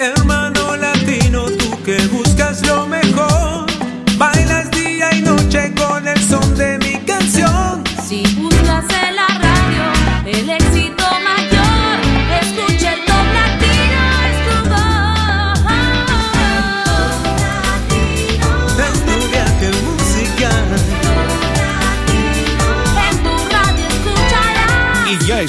hermano.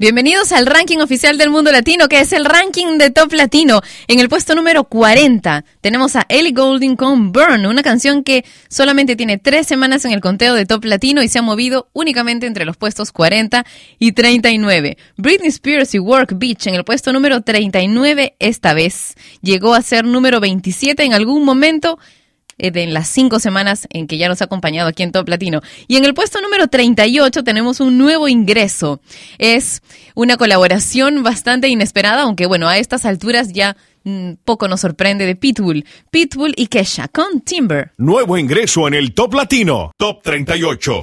Bienvenidos al ranking oficial del mundo latino, que es el ranking de top latino. En el puesto número 40 tenemos a Ellie Golding con Burn, una canción que solamente tiene tres semanas en el conteo de top latino y se ha movido únicamente entre los puestos 40 y 39. Britney Spears y Work Beach en el puesto número 39 esta vez. Llegó a ser número 27 en algún momento eh, de en las cinco semanas en que ya nos ha acompañado aquí en Top Latino. Y en el puesto número 38 tenemos un nuevo ingreso. Es una colaboración bastante inesperada, aunque bueno, a estas alturas ya mm, poco nos sorprende de Pitbull. Pitbull y Kesha con Timber. Nuevo ingreso en el Top Latino. Top 38.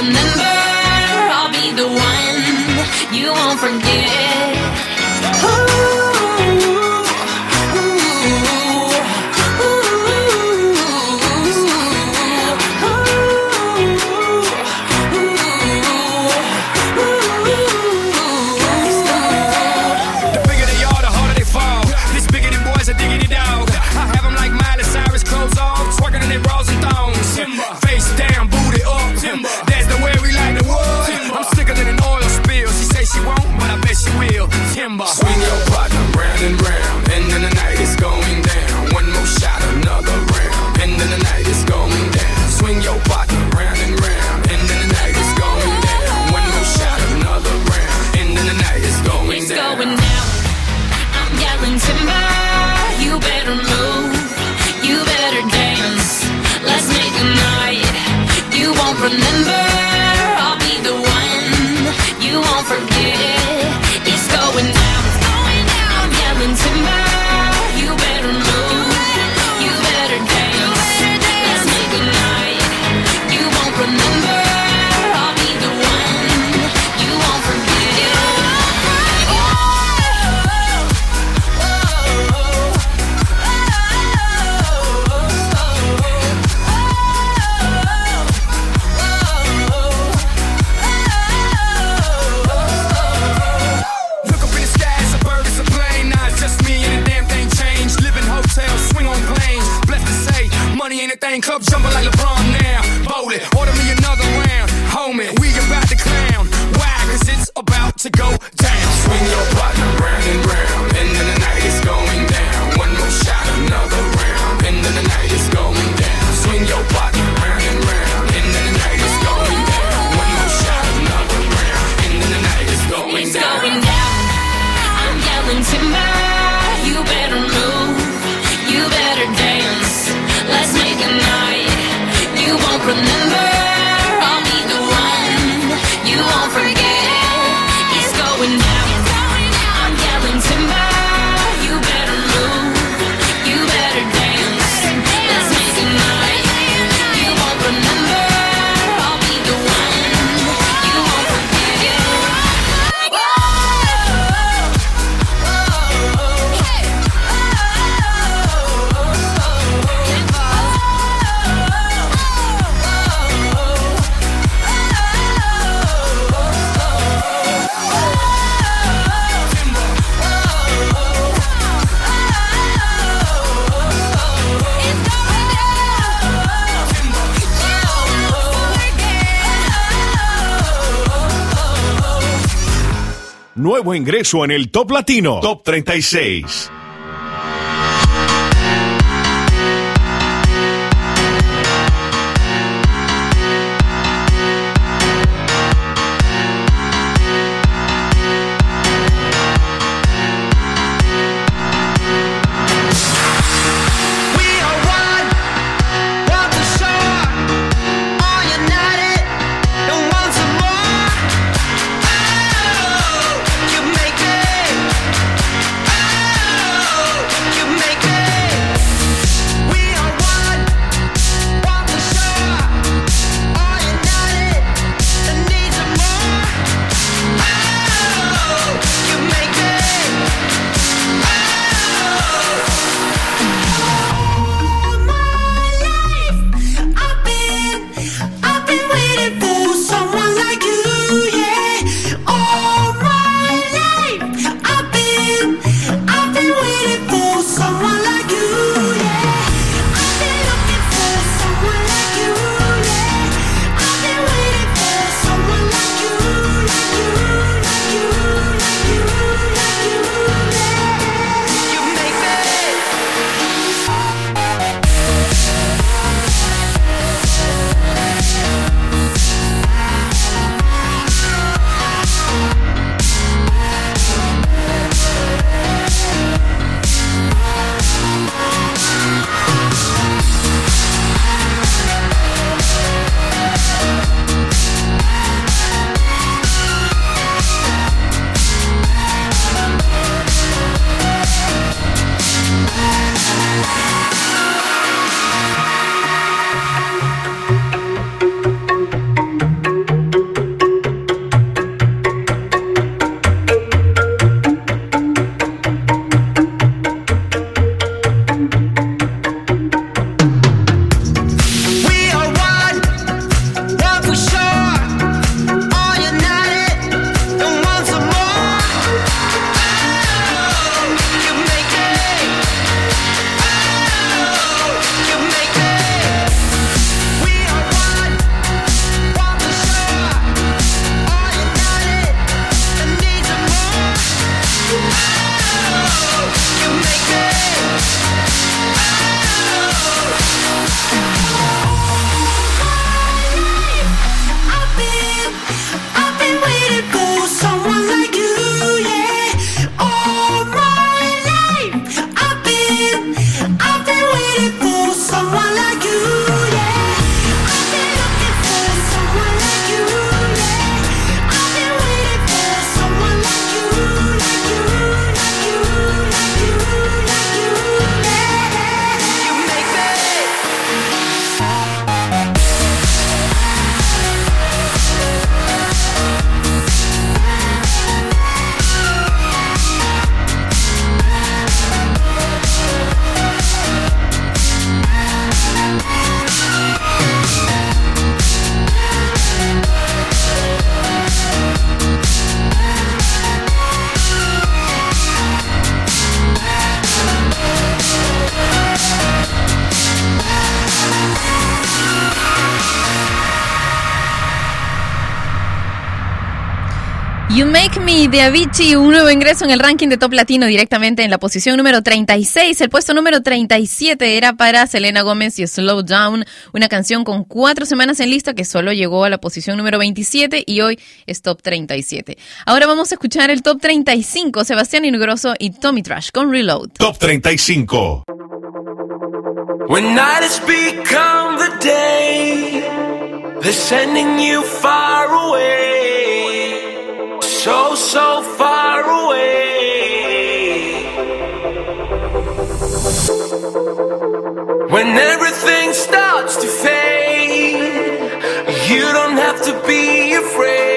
remember nuevo ingreso en el Top Latino, Top 36. Avicii, un nuevo ingreso en el ranking de Top Latino directamente en la posición número 36. El puesto número 37 era para Selena Gómez y Slow Down, una canción con cuatro semanas en lista que solo llegó a la posición número 27 y hoy es Top 37. Ahora vamos a escuchar el Top 35, Sebastián Ingrosso y Tommy Trash con Reload. Top 35. When night has become the day, they're sending you far away, so, so far away. When everything starts to fade, you don't have to be afraid.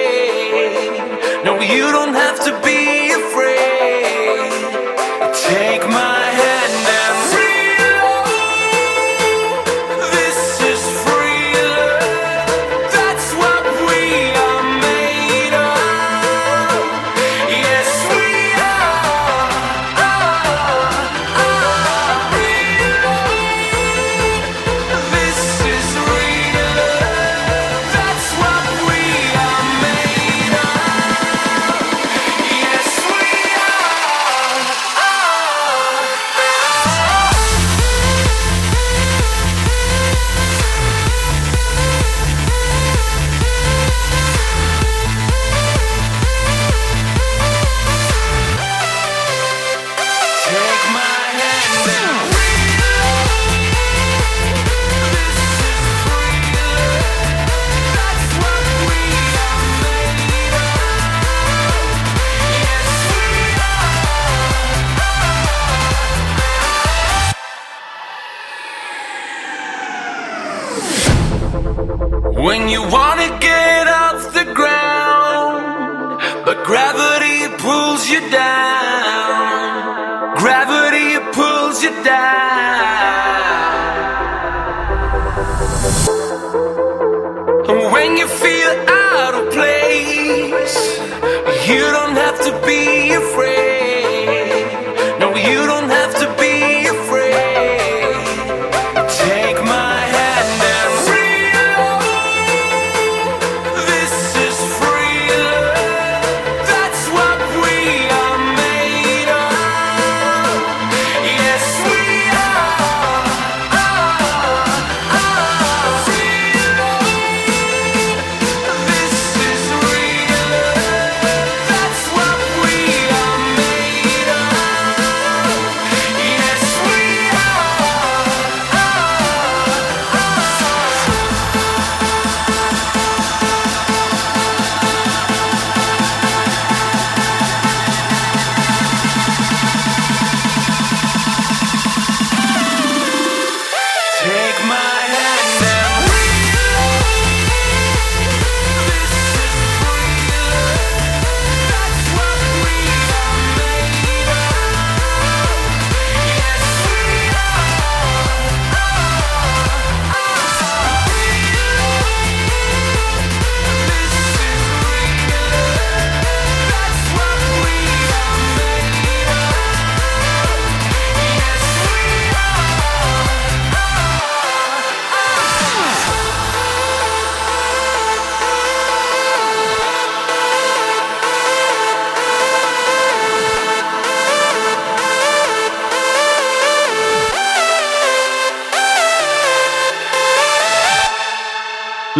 You don't have to be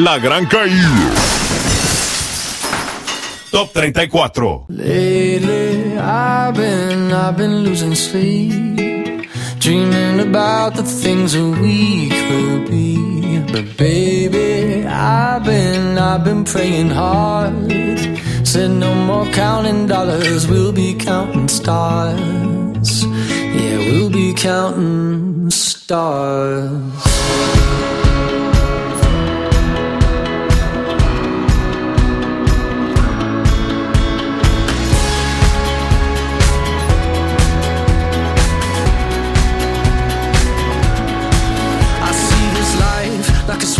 La Gran Caída. Top 34. Lately, I've been, I've been losing sleep, dreaming about the things that we could be. But baby, I've been, I've been praying hard. Said no more counting dollars, we'll be counting stars. Yeah, we'll be counting stars.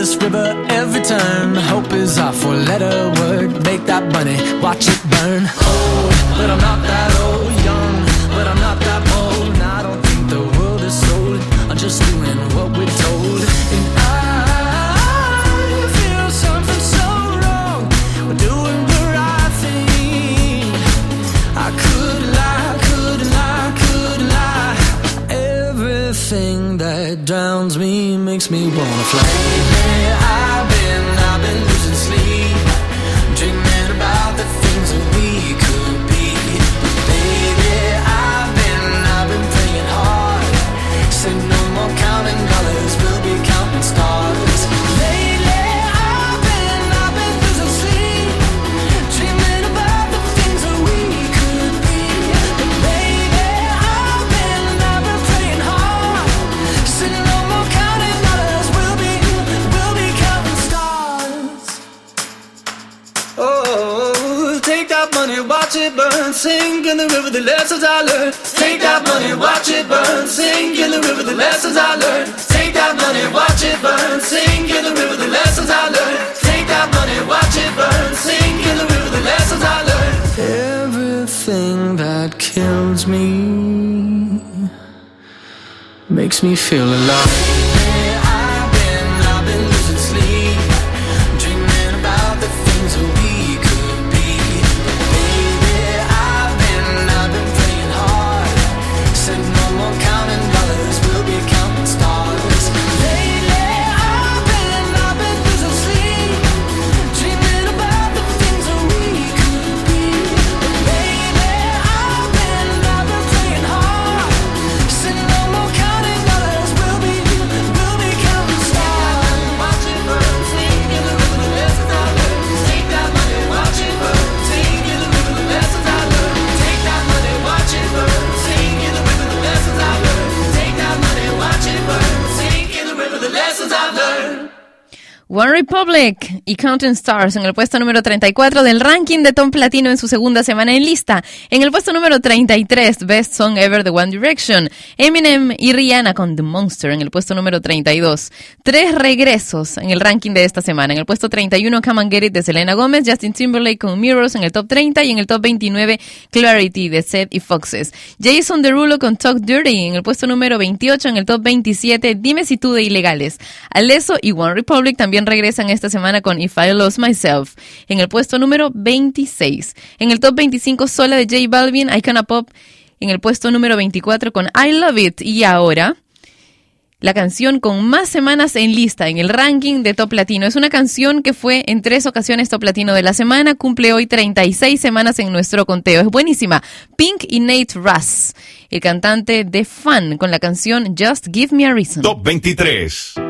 This river every turn. Hope is our four letter word. Make that money, watch it burn. Makes me feel alive. One Republic y Counting Stars en el puesto número 34 del ranking de Tom Platino en su segunda semana en lista. En el puesto número 33, Best Song Ever de One Direction. Eminem y Rihanna con The Monster en el puesto número 32. Tres regresos en el ranking de esta semana. En el puesto 31, Come and Get It de Selena Gomez, Justin Timberlake con Mirrors en el top 30 y en el top 29, Clarity de Seth y Foxes. Jason Derulo con Talk Dirty en el puesto número 28, en el top 27, Dime si tú de Ilegales. Alesso y One Republic también regresan esta semana con If I Lost Myself en el puesto número 26. En el top 25, Sola de J Balvin, Icona Pop en el puesto número 24 con I Love It. Y ahora, la canción con más semanas en lista en el ranking de Top Latino. Es una canción que fue en tres ocasiones Top Latino de la semana, cumple hoy 36 semanas en nuestro conteo. Es buenísima. Pink y Nate Russ, el cantante de Fan, con la canción Just Give Me a Reason. Top 23.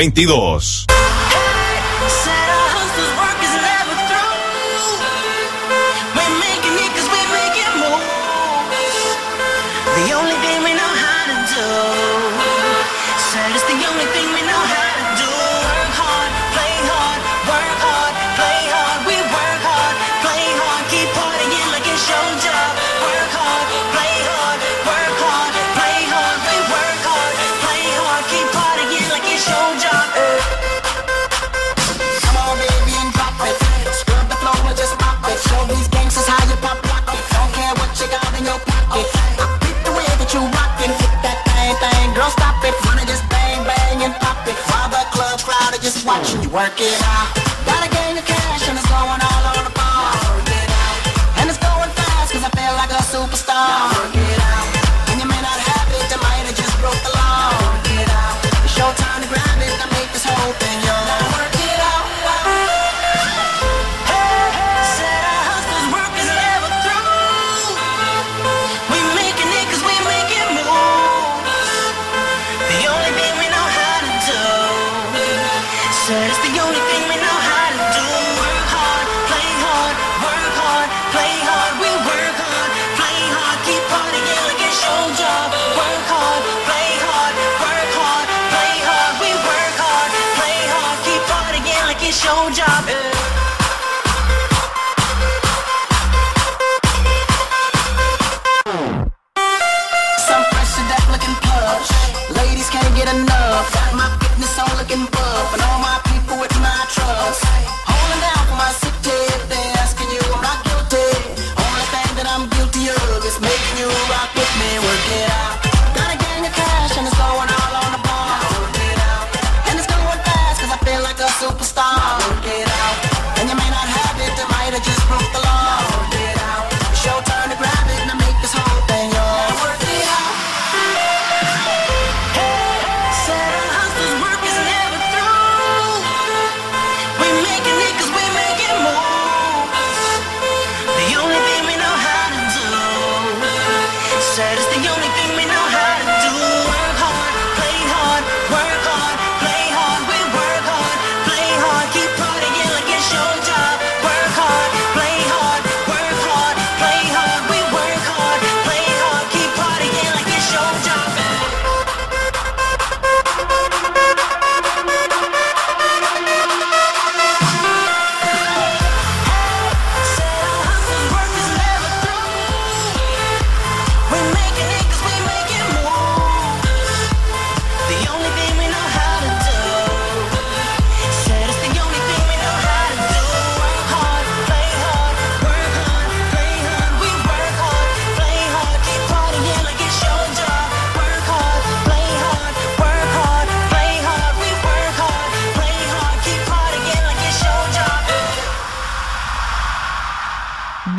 2022.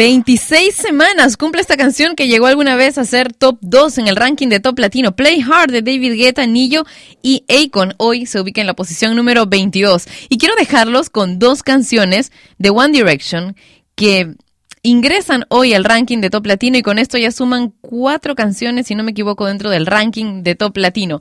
26 semanas cumple esta canción que llegó alguna vez a ser top 2 en el ranking de top latino. Play Hard de David Guetta, Nillo y Akon. Hoy se ubica en la posición número 22. Y quiero dejarlos con dos canciones de One Direction que ingresan hoy al ranking de Top Latino y con esto ya suman cuatro canciones, si no me equivoco, dentro del ranking de Top Latino.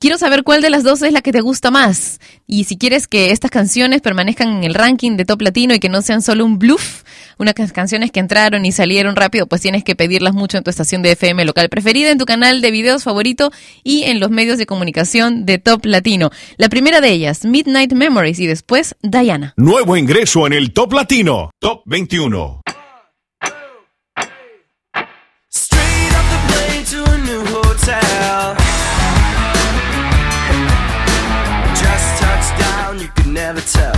Quiero saber cuál de las dos es la que te gusta más. Y si quieres que estas canciones permanezcan en el ranking de Top Latino y que no sean solo un bluff, unas canciones que entraron y salieron rápido, pues tienes que pedirlas mucho en tu estación de FM local preferida, en tu canal de videos favorito y en los medios de comunicación de Top Latino. La primera de ellas, Midnight Memories y después Diana. Nuevo ingreso en el Top Latino, Top 21. never tell.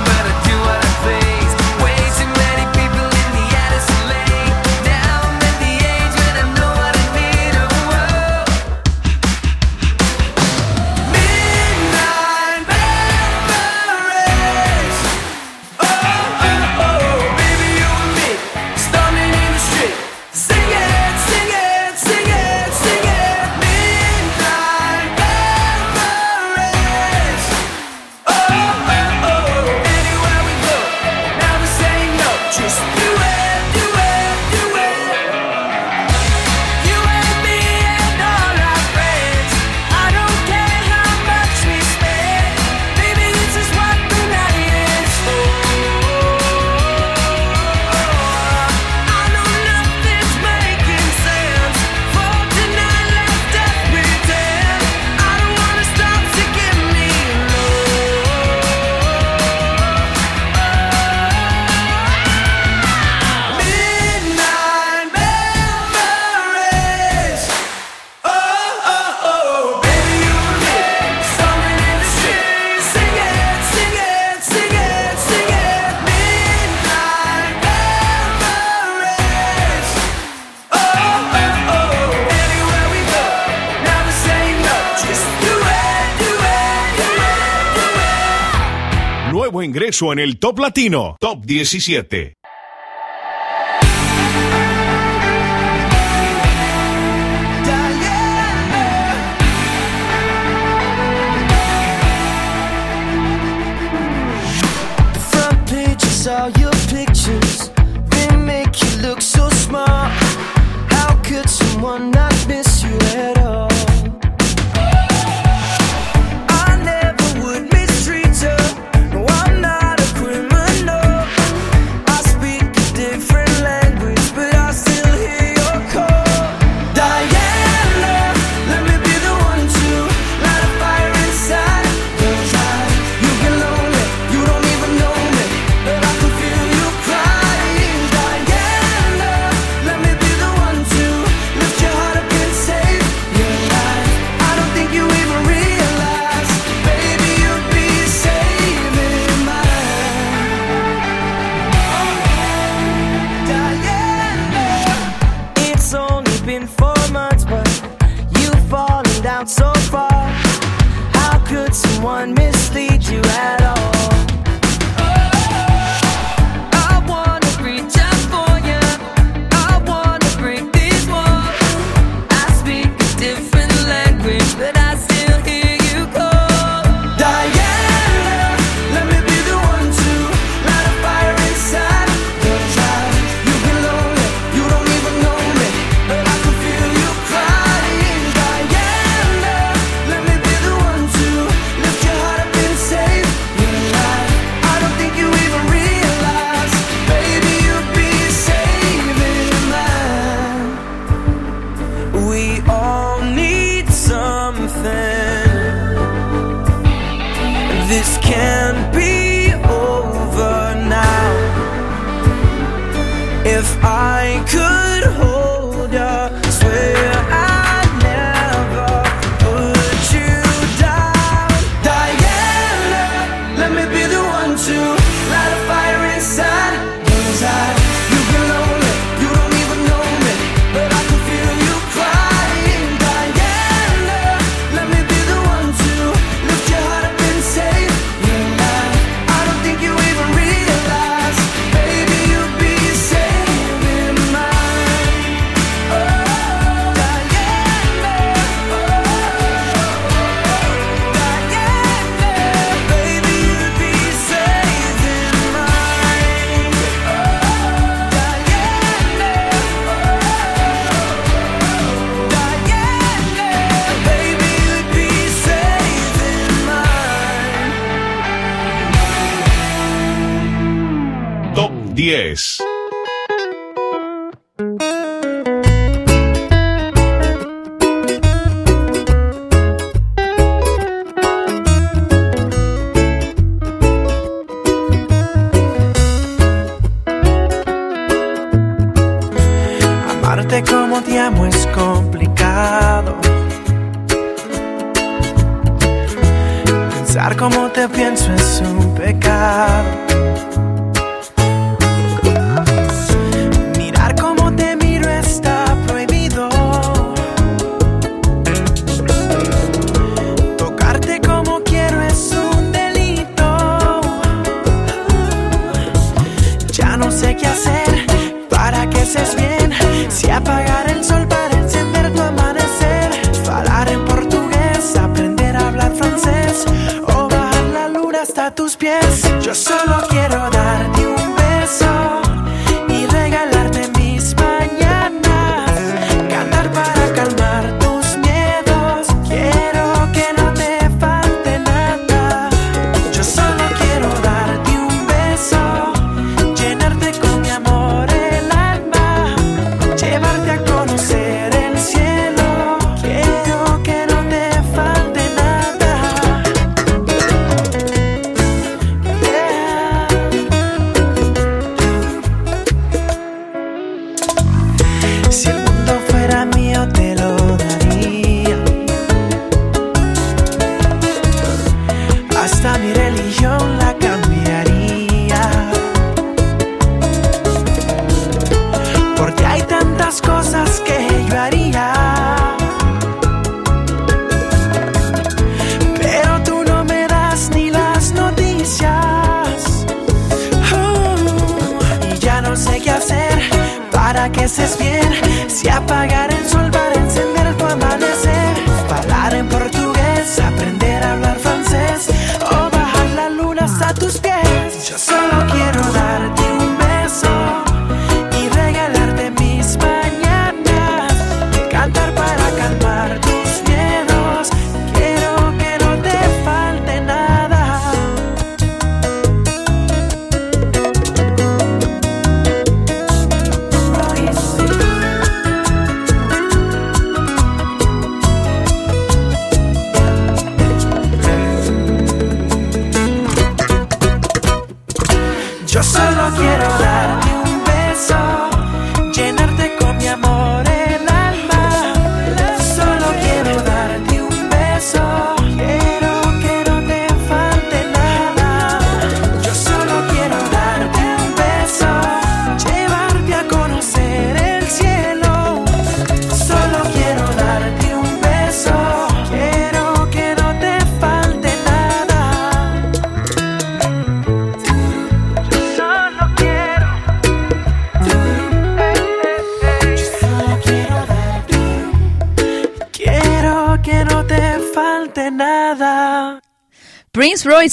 Nuevo ingreso en el Top Latino, Top 17.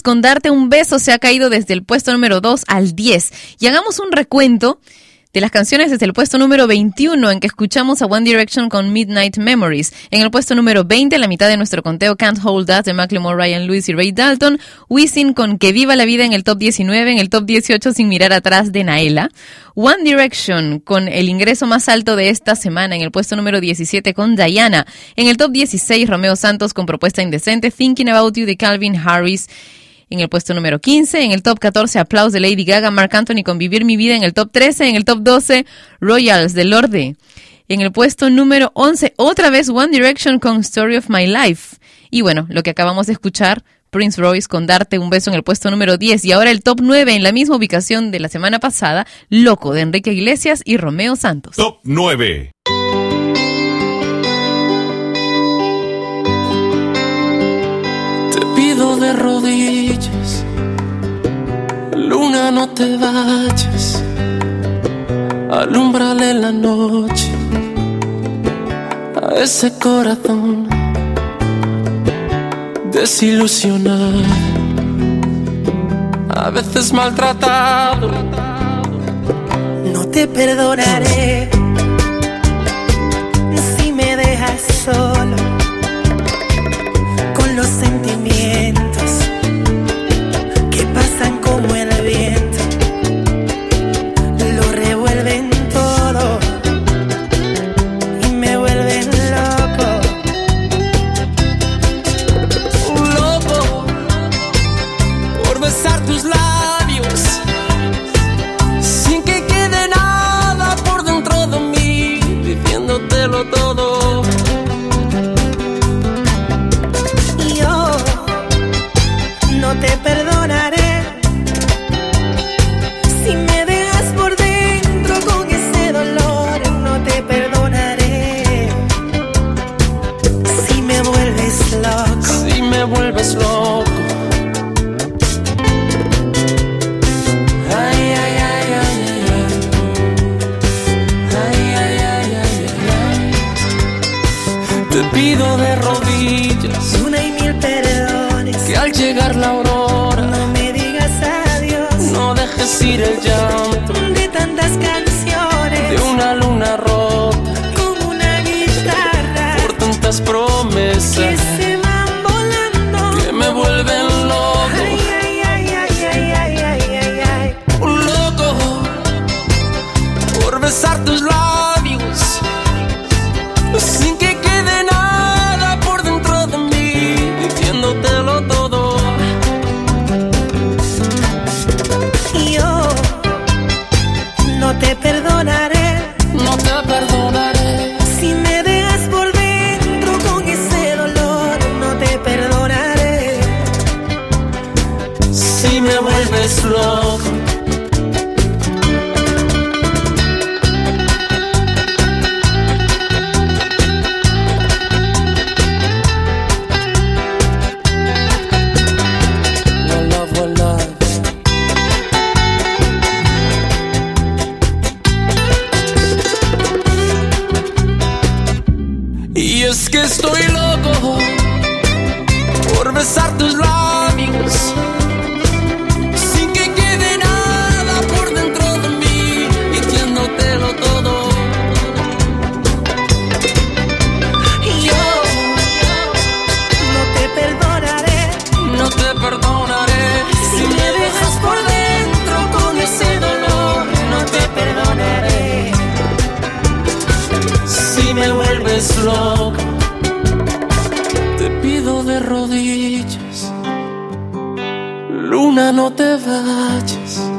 Con Darte un beso se ha caído desde el puesto número 2 al 10. Y hagamos un recuento de las canciones desde el puesto número 21 en que escuchamos a One Direction con Midnight Memories. En el puesto número 20, la mitad de nuestro conteo Can't Hold That de Macklemore, Ryan Lewis y Ray Dalton. Wisin con Que Viva la Vida en el top 19, en el top 18 Sin Mirar Atrás de Naela. One Direction con el ingreso más alto de esta semana en el puesto número 17 con Diana. En el top 16 Romeo Santos con Propuesta Indecente, Thinking About You de Calvin Harris. En el puesto número 15, en el top 14, Aplausos de Lady Gaga, Mark Anthony con Vivir mi vida. En el top 13, en el top 12, Royals de Lorde. En el puesto número 11, otra vez One Direction con Story of My Life. Y bueno, lo que acabamos de escuchar, Prince Royce con Darte un beso en el puesto número 10. Y ahora el top 9 en la misma ubicación de la semana pasada, Loco de Enrique Iglesias y Romeo Santos. Top 9. De rodillas, luna no te vayas, alumbrale la noche a ese corazón desilusionado, a veces maltratado. No te perdonaré de rodillas. Una y mil perdones. Que al llegar la aurora. No me digas adiós. No dejes ir el llanto. No te vayas.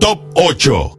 Top 8.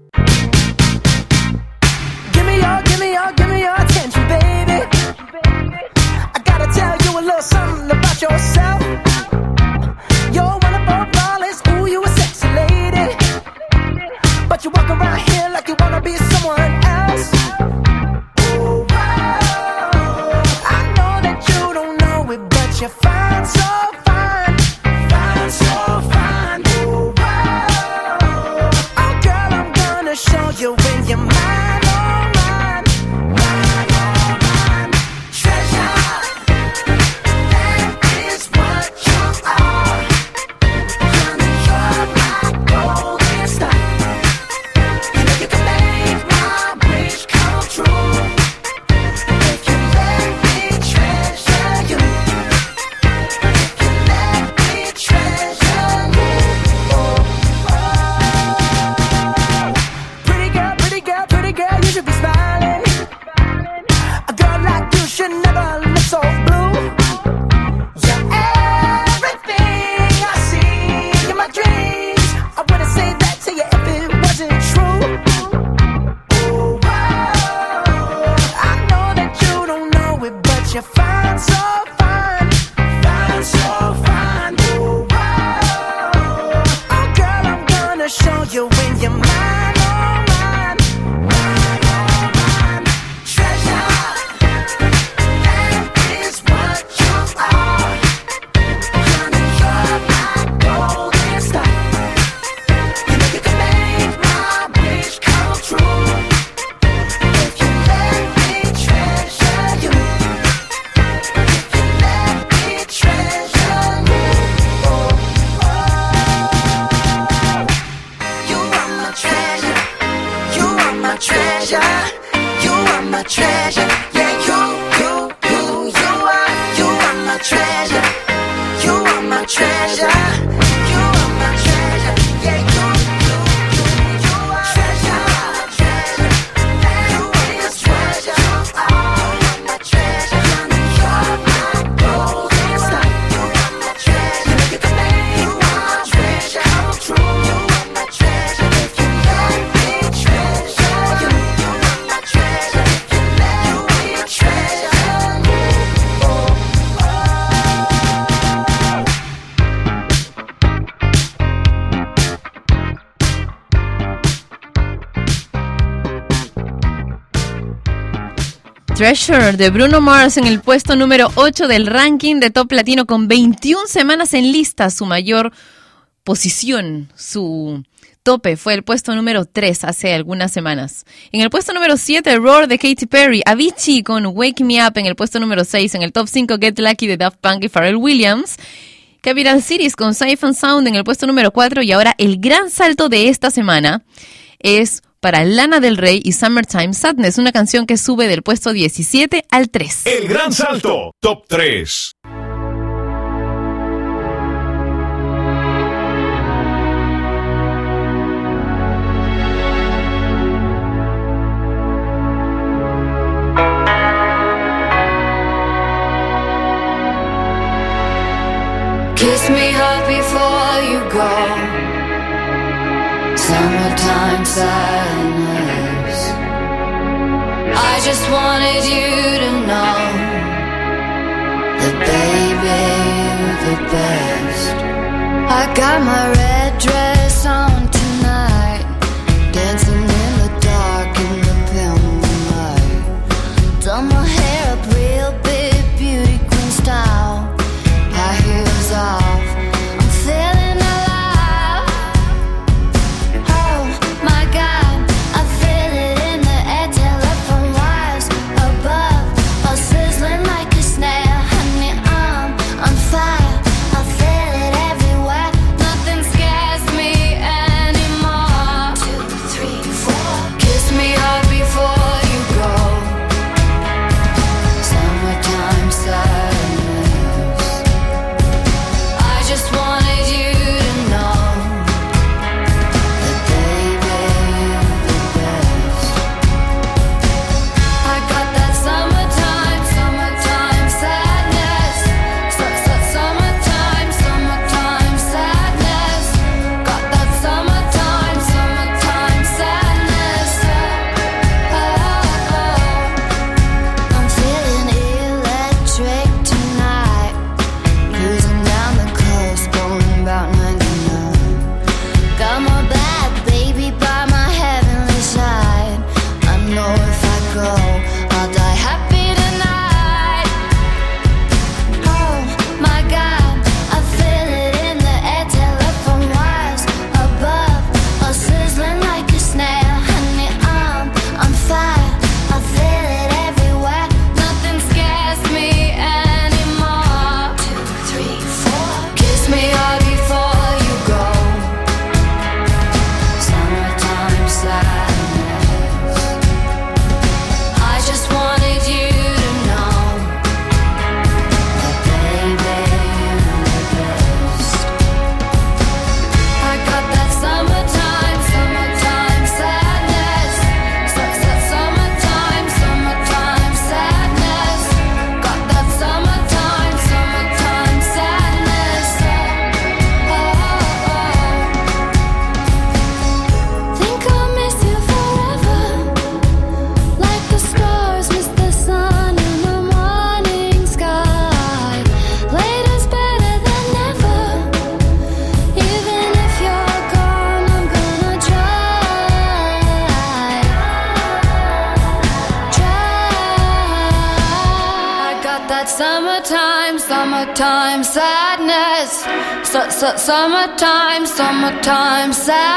Treasure de Bruno Mars en el puesto número 8 del ranking de Top Latino con 21 semanas en lista, su mayor posición, su tope fue el puesto número 3 hace algunas semanas. En el puesto número 7, Roar de Katy Perry, Avicii con Wake Me Up en el puesto número 6, en el top 5, Get Lucky de Daft Punk y Pharrell Williams. Capital Cities con Siphon Sound en el puesto número 4 y ahora el gran salto de esta semana es para Lana del Rey y Summertime Sadness, una canción que sube del puesto 17 al 3. El gran salto, top 3. Kiss me hard before summertime sadness. I just wanted you to know that, baby, you're the best. I got my red dress. summertime, summertime, sad.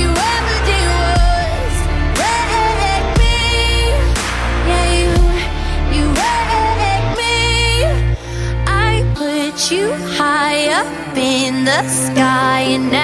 You ever did was write me. Yeah, you wake me. I put you high up in the sky, and now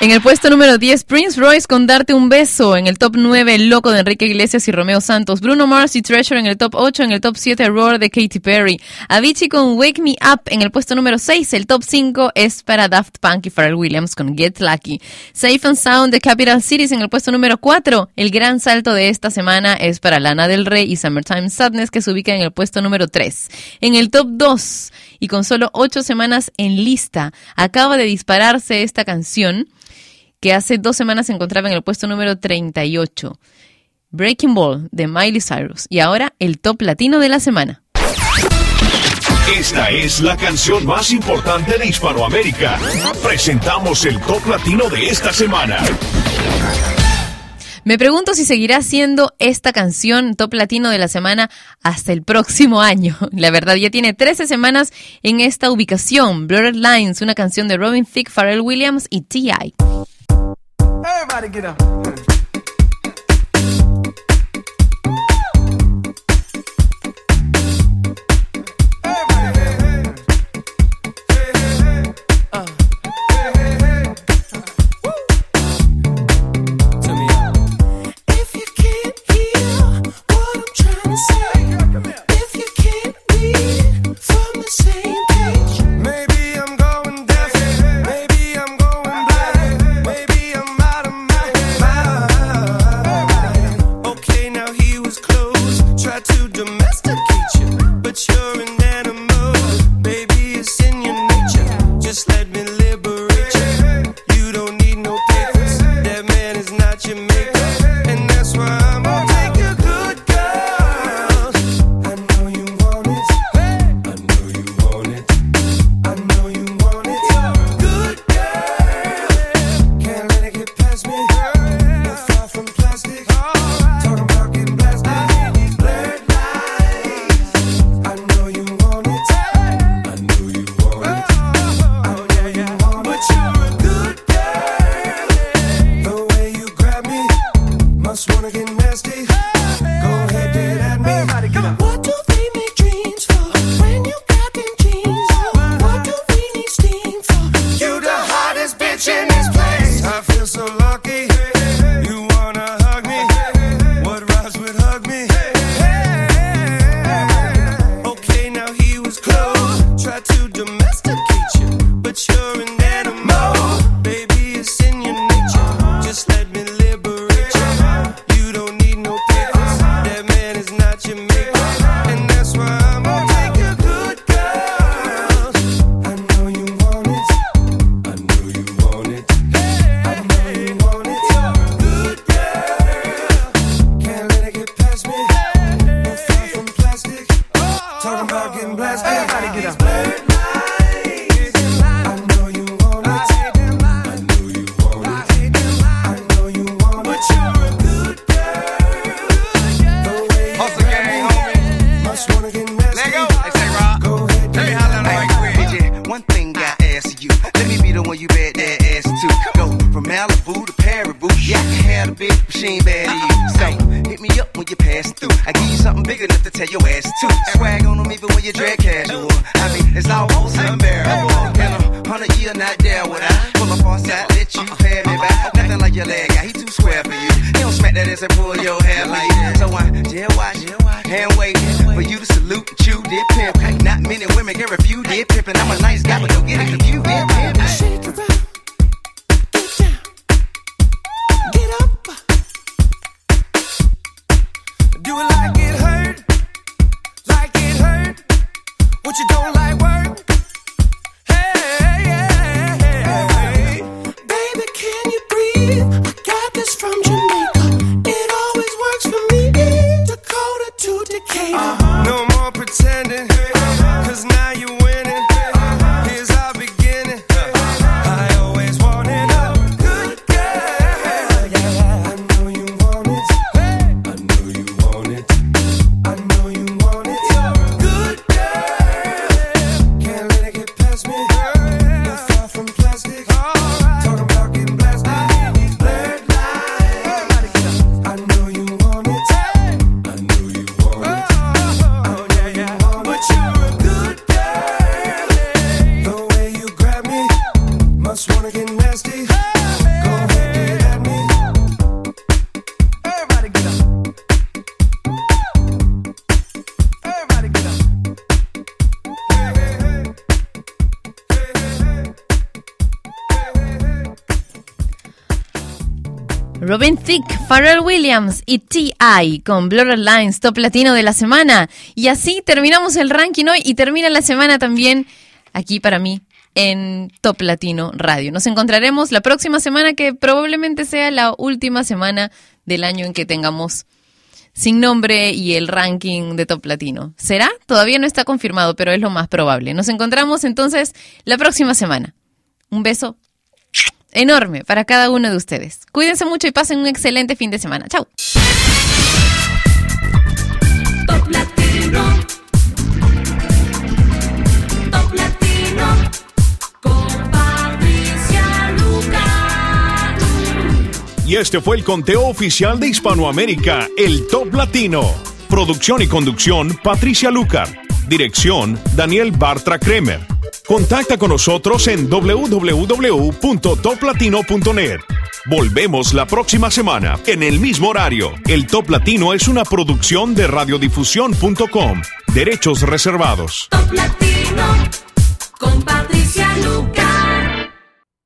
En el puesto número 10, Prince Royce con Darte un beso. En el top 9, El Loco de Enrique Iglesias y Romeo Santos. Bruno Mars y Treasure en el top 8. En el top 7, Roar de Katy Perry. Avicii con Wake Me Up en el puesto número 6. El top 5 es para Daft Punk y Pharrell Williams con Get Lucky. Safe and Sound de Capital Cities en el puesto número 4. El gran salto de esta semana es para Lana del Rey y Summertime Sadness que se ubica en el puesto número 3. En el top 2 y con solo 8 semanas en lista, acaba de dispararse esta canción que hace dos semanas se encontraba en el puesto número 38. Breaking Ball de Miley Cyrus. Y ahora el top latino de la semana. Esta es la canción más importante de Hispanoamérica. Presentamos el top latino de esta semana. Me pregunto si seguirá siendo esta canción top latino de la semana hasta el próximo año. La verdad, ya tiene 13 semanas en esta ubicación. Blurred Lines, una canción de Robin Thicke, Pharrell Williams y T.I. Everybody get up. Pharrell Williams y T.I. con Blurred Lines, top latino de la semana. Y así terminamos el ranking hoy y termina la semana también aquí para mí en Top Latino Radio. Nos encontraremos la próxima semana que probablemente sea la última semana del año en que tengamos sin nombre y el ranking de Top Latino. ¿Será? Todavía no está confirmado, pero es lo más probable. Nos encontramos entonces la próxima semana. Un beso enorme para cada uno de ustedes. Cuídense mucho y pasen un excelente fin de semana. Chao. Top Latino. Top Latino. Con Patricia Luca. Y este fue el conteo oficial de Hispanoamérica, el Top Latino. Producción y conducción, Patricia Lucar. Dirección, Daniel Bartra Kremer. Contacta con nosotros en www.toplatino.net. Volvemos la próxima semana, en el mismo horario. El Top Latino es una producción de radiodifusión.com. Derechos reservados. Top Latino. Con Patricia Luca.